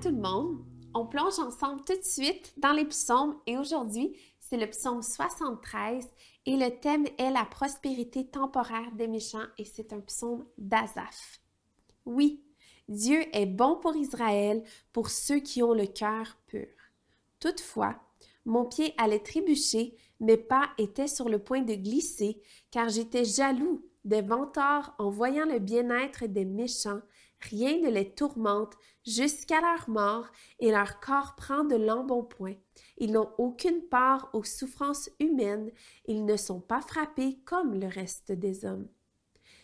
tout le monde! On plonge ensemble tout de suite dans les psaumes et aujourd'hui, c'est le psaume 73 et le thème est la prospérité temporaire des méchants et c'est un psaume d'Azaph. Oui, Dieu est bon pour Israël, pour ceux qui ont le cœur pur. Toutefois, mon pied allait trébucher, mes pas étaient sur le point de glisser, car j'étais jaloux des vantards en voyant le bien-être des méchants, rien ne les tourmente jusqu'à leur mort et leur corps prend de l'embonpoint. Ils n'ont aucune part aux souffrances humaines, ils ne sont pas frappés comme le reste des hommes.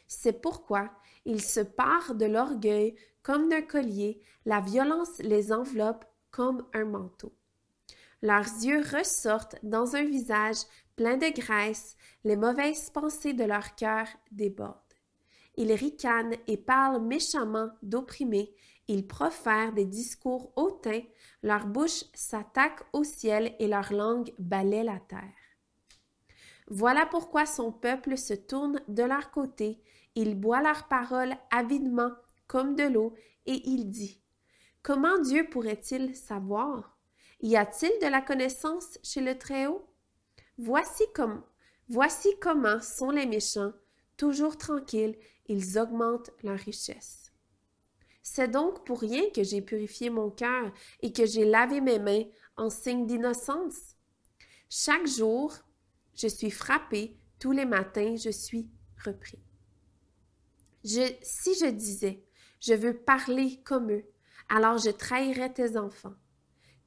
C'est pourquoi ils se parent de l'orgueil comme d'un collier, la violence les enveloppe comme un manteau. Leurs yeux ressortent dans un visage plein de graisse, les mauvaises pensées de leur cœur débordent. Ils ricanent et parlent méchamment d'opprimés, ils profèrent des discours hautains, leur bouche s'attaque au ciel et leur langue balaie la terre. Voilà pourquoi son peuple se tourne de leur côté, il boit leurs paroles avidement comme de l'eau, et il dit Comment Dieu pourrait-il savoir? Y a-t-il de la connaissance chez le Très-Haut? Voici comme, voici comment sont les méchants, toujours tranquilles, ils augmentent leur richesse. C'est donc pour rien que j'ai purifié mon cœur et que j'ai lavé mes mains en signe d'innocence. Chaque jour, je suis frappé, tous les matins, je suis repris. Si je disais, je veux parler comme eux, alors je trahirais tes enfants.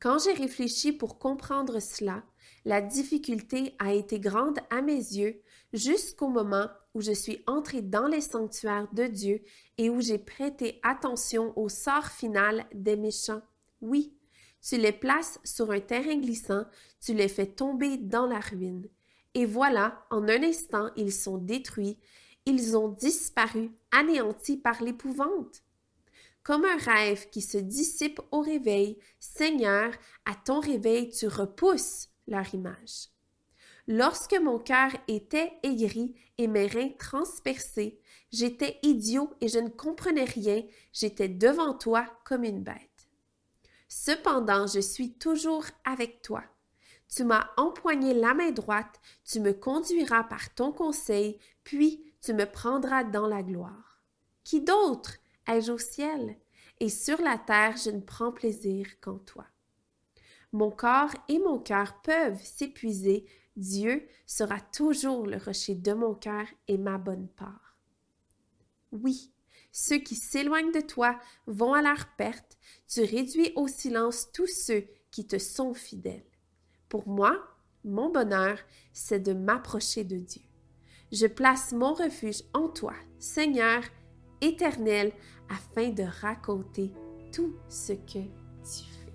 Quand j'ai réfléchi pour comprendre cela, la difficulté a été grande à mes yeux jusqu'au moment où je suis entrée dans les sanctuaires de Dieu et où j'ai prêté attention au sort final des méchants. Oui, tu les places sur un terrain glissant, tu les fais tomber dans la ruine. Et voilà, en un instant, ils sont détruits, ils ont disparu, anéantis par l'épouvante. Comme un rêve qui se dissipe au réveil, Seigneur, à ton réveil, tu repousses leur image. Lorsque mon cœur était aigri et mes reins transpercés, j'étais idiot et je ne comprenais rien, j'étais devant toi comme une bête. Cependant, je suis toujours avec toi. Tu m'as empoigné la main droite, tu me conduiras par ton conseil, puis tu me prendras dans la gloire. Qui d'autre ai-je au ciel? Et sur la terre, je ne prends plaisir qu'en toi. Mon corps et mon cœur peuvent s'épuiser, Dieu sera toujours le rocher de mon cœur et ma bonne part. Oui, ceux qui s'éloignent de toi vont à leur perte, tu réduis au silence tous ceux qui te sont fidèles. Pour moi, mon bonheur, c'est de m'approcher de Dieu. Je place mon refuge en toi, Seigneur éternel, afin de raconter tout ce que tu fais.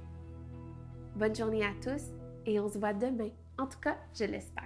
Bonne journée à tous et on se voit demain. En tout cas, je l'espère.